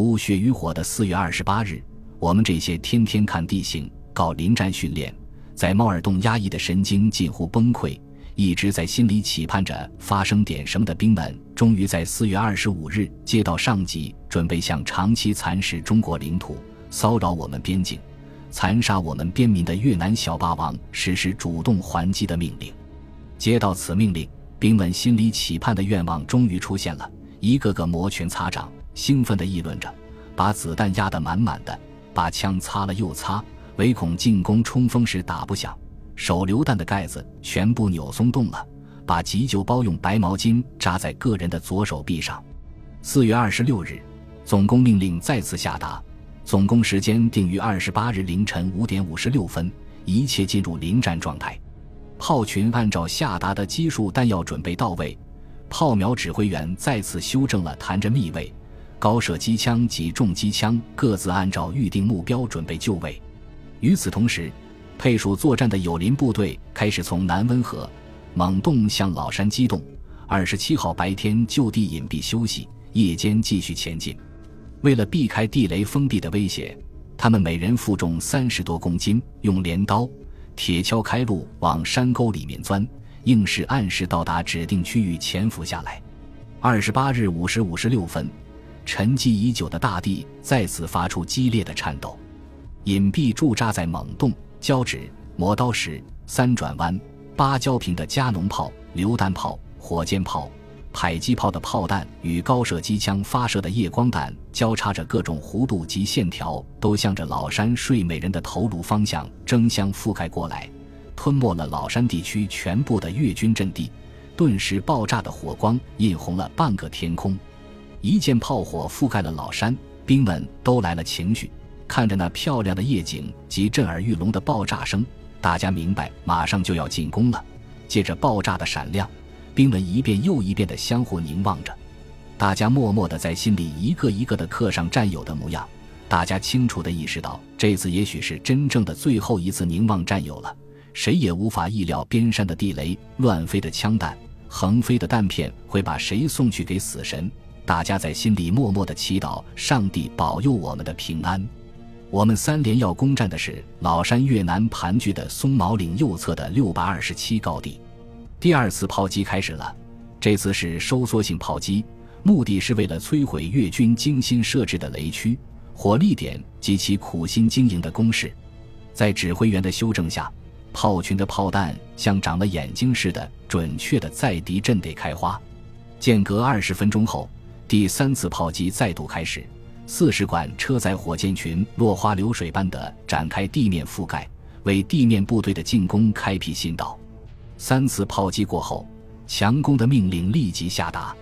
无血与火的四月二十八日，我们这些天天看地形、搞临战训练，在猫耳洞压抑的神经近乎崩溃，一直在心里期盼着发生点什么的兵们，终于在四月二十五日接到上级准备向长期蚕食中国领土、骚扰我们边境、残杀我们边民的越南小霸王实施主动还击的命令。接到此命令，兵们心里期盼的愿望终于出现了，一个个摩拳擦掌。兴奋地议论着，把子弹压得满满的，把枪擦了又擦，唯恐进攻冲锋时打不响。手榴弹的盖子全部扭松动了，把急救包用白毛巾扎在个人的左手臂上。四月二十六日，总攻命令再次下达，总攻时间定于二十八日凌晨五点五十六分，一切进入临战状态。炮群按照下达的基数弹药准备到位，炮苗指挥员再次修正了弹着密位。高射机枪及重机枪各自按照预定目标准备就位。与此同时，配属作战的友邻部队开始从南温河、蒙洞向老山机动。二十七号白天就地隐蔽休息，夜间继续前进。为了避开地雷封闭的威胁，他们每人负重三十多公斤，用镰刀、铁锹开路往山沟里面钻，硬是按时到达指定区域潜伏下来。二十八日五时五十六分。沉寂已久的大地再次发出激烈的颤抖，隐蔽驻扎在猛洞、交趾、磨刀石、三转弯、芭蕉坪的加农炮、榴弹炮、火箭炮、迫击炮的炮弹与高射机枪发射的夜光弹交叉着各种弧度及线条，都向着老山睡美人的头颅方向争相覆盖过来，吞没了老山地区全部的越军阵地。顿时，爆炸的火光映红了半个天空。一见炮火覆盖了老山，兵们都来了情绪。看着那漂亮的夜景及震耳欲聋的爆炸声，大家明白马上就要进攻了。借着爆炸的闪亮，兵们一遍又一遍地相互凝望着，大家默默地在心里一个一个地刻上战友的模样。大家清楚地意识到，这次也许是真正的最后一次凝望战友了。谁也无法意料边山的地雷、乱飞的枪弹、横飞的弹片会把谁送去给死神。大家在心里默默的祈祷，上帝保佑我们的平安。我们三连要攻占的是老山越南盘踞的松毛岭右侧的六百二十七高地。第二次炮击开始了，这次是收缩性炮击，目的是为了摧毁越军精心设置的雷区、火力点及其苦心经营的工事。在指挥员的修正下，炮群的炮弹像长了眼睛似的，准确的在敌阵地开花。间隔二十分钟后。第三次炮击再度开始，四十管车载火箭群落花流水般的展开地面覆盖，为地面部队的进攻开辟新道。三次炮击过后，强攻的命令立即下达。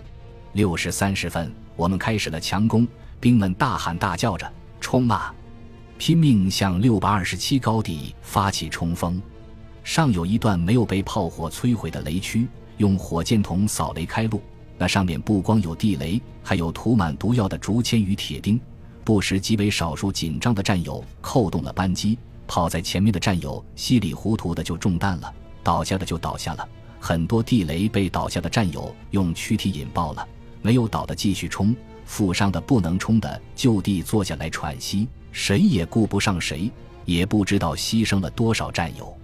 六时三十分，我们开始了强攻，兵们大喊大叫着：“冲啊！”拼命向六百二十七高地发起冲锋。上有一段没有被炮火摧毁的雷区，用火箭筒扫雷开路。那上面不光有地雷，还有涂满毒药的竹签与铁钉。不时极为少数紧张的战友扣动了扳机，跑在前面的战友稀里糊涂的就中弹了，倒下的就倒下了。很多地雷被倒下的战友用躯体引爆了，没有倒的继续冲，负伤的不能冲的就地坐下来喘息。谁也顾不上谁，也不知道牺牲了多少战友。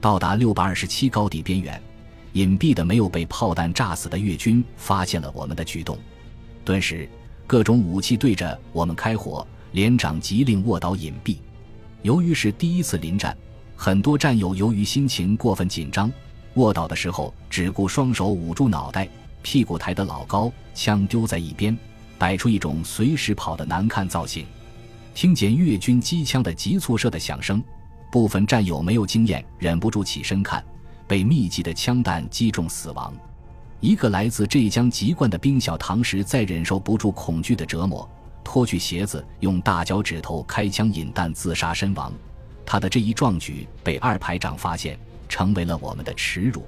到达六百二十七高地边缘。隐蔽的没有被炮弹炸死的越军发现了我们的举动，顿时各种武器对着我们开火。连长急令卧倒隐蔽。由于是第一次临战，很多战友由于心情过分紧张，卧倒的时候只顾双手捂住脑袋，屁股抬得老高，枪丢在一边，摆出一种随时跑的难看造型。听见越军机枪的急促射的响声，部分战友没有经验，忍不住起身看。被密集的枪弹击中死亡，一个来自浙江籍贯的兵小唐时，再忍受不住恐惧的折磨，脱去鞋子，用大脚趾头开枪引弹自杀身亡。他的这一壮举被二排长发现，成为了我们的耻辱。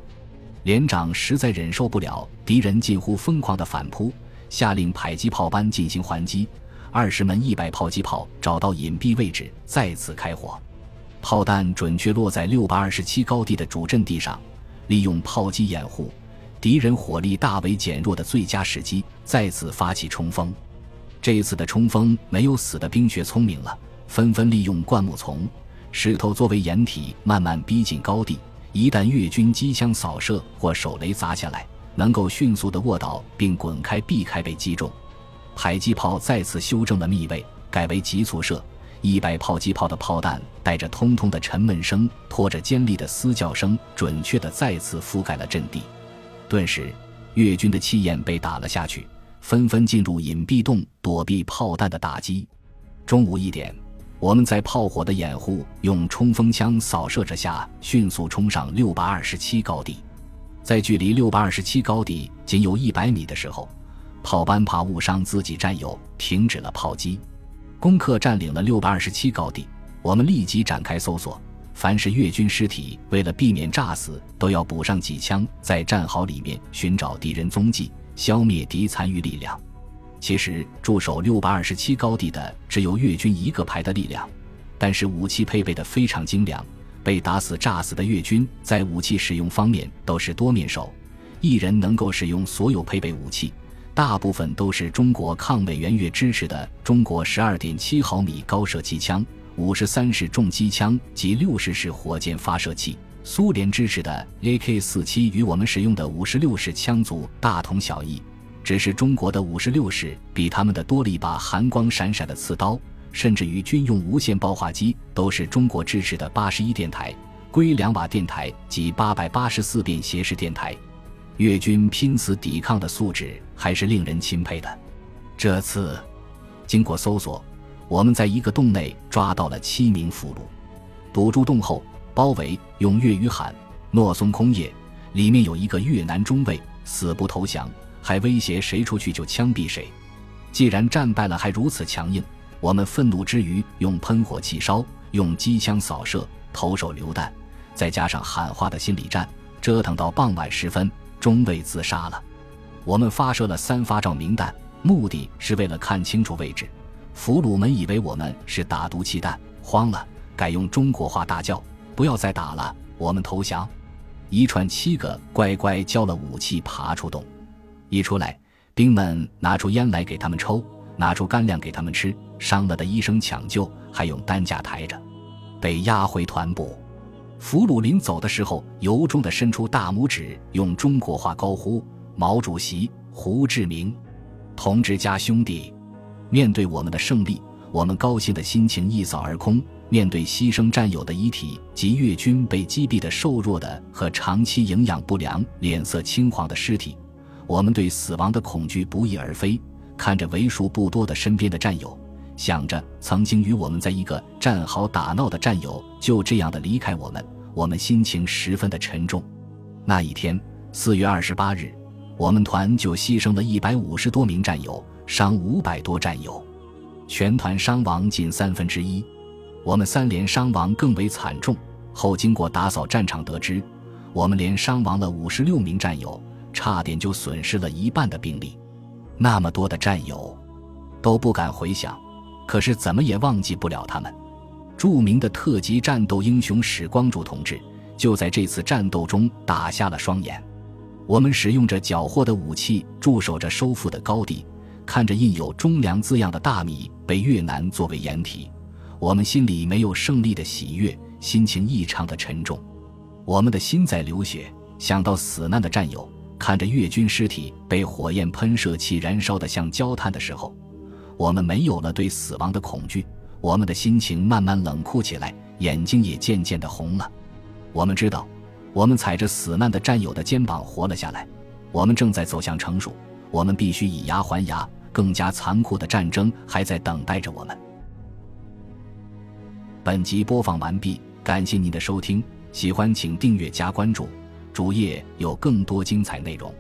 连长实在忍受不了敌人近乎疯狂的反扑，下令迫击炮班进行还击。二十门一百炮击炮找到隐蔽位置，再次开火。炮弹准确落在六百二十七高地的主阵地上，利用炮击掩护，敌人火力大为减弱的最佳时机，再次发起冲锋。这次的冲锋没有死的冰雪聪明了，纷纷利用灌木丛、石头作为掩体，慢慢逼近高地。一旦越军机枪扫射或手雷砸下来，能够迅速的卧倒并滚开，避开被击中。迫击炮再次修正了密位，改为急速射。一百迫击炮的炮弹带着通通的沉闷声，拖着尖利的嘶叫声，准确的再次覆盖了阵地。顿时，越军的气焰被打了下去，纷纷进入隐蔽洞躲避炮弹的打击。中午一点，我们在炮火的掩护，用冲锋枪扫射着下，迅速冲上六百二十七高地。在距离六百二十七高地仅有一百米的时候，炮班怕误伤自己战友，停止了炮击。攻克占领了六百二十七高地，我们立即展开搜索。凡是越军尸体，为了避免炸死，都要补上几枪，在战壕里面寻找敌人踪迹，消灭敌残余力量。其实驻守六百二十七高地的只有越军一个排的力量，但是武器配备的非常精良。被打死、炸死的越军在武器使用方面都是多面手，一人能够使用所有配备武器。大部分都是中国抗美援越支持的中国十二点七毫米高射机枪、五十三式重机枪及六十式火箭发射器。苏联支持的 AK 四七与我们使用的五十六式枪组大同小异，只是中国的五十六式比他们的多了一把寒光闪闪的刺刀，甚至于军用无线报话机都是中国支持的八十一电台、硅两瓦电台及八百八十四便携式电台。越军拼死抵抗的素质还是令人钦佩的。这次，经过搜索，我们在一个洞内抓到了七名俘虏。堵住洞后，包围，用粤语喊“诺松空叶”，里面有一个越南中尉，死不投降，还威胁谁出去就枪毙谁。既然战败了还如此强硬，我们愤怒之余，用喷火器烧，用机枪扫射，投手榴弹，再加上喊话的心理战，折腾到傍晚时分。中尉自杀了，我们发射了三发照明弹，目的是为了看清楚位置。俘虏们以为我们是打毒气弹，慌了，改用中国话大叫：“不要再打了，我们投降！”一串七个乖乖交了武器，爬出洞。一出来，兵们拿出烟来给他们抽，拿出干粮给他们吃。伤了的医生抢救，还用担架抬着，被押回团部。俘虏临走的时候，由衷地伸出大拇指，用中国话高呼：“毛主席、胡志明同志家兄弟！”面对我们的胜利，我们高兴的心情一扫而空；面对牺牲战友的遗体及越军被击毙的瘦弱的和长期营养不良、脸色青黄的尸体，我们对死亡的恐惧不翼而飞。看着为数不多的身边的战友。想着曾经与我们在一个战壕打闹的战友就这样的离开我们，我们心情十分的沉重。那一天，四月二十八日，我们团就牺牲了一百五十多名战友，伤五百多战友，全团伤亡近三分之一。我们三连伤亡更为惨重。后经过打扫战场得知，我们连伤亡了五十六名战友，差点就损失了一半的兵力。那么多的战友，都不敢回想。可是怎么也忘记不了他们，著名的特级战斗英雄史光柱同志就在这次战斗中打瞎了双眼。我们使用着缴获的武器，驻守着收复的高地，看着印有“中粮”字样的大米被越南作为掩体，我们心里没有胜利的喜悦，心情异常的沉重。我们的心在流血，想到死难的战友，看着越军尸体被火焰喷射器燃烧的像焦炭的时候。我们没有了对死亡的恐惧，我们的心情慢慢冷酷起来，眼睛也渐渐的红了。我们知道，我们踩着死难的战友的肩膀活了下来，我们正在走向成熟，我们必须以牙还牙，更加残酷的战争还在等待着我们。本集播放完毕，感谢您的收听，喜欢请订阅加关注，主页有更多精彩内容。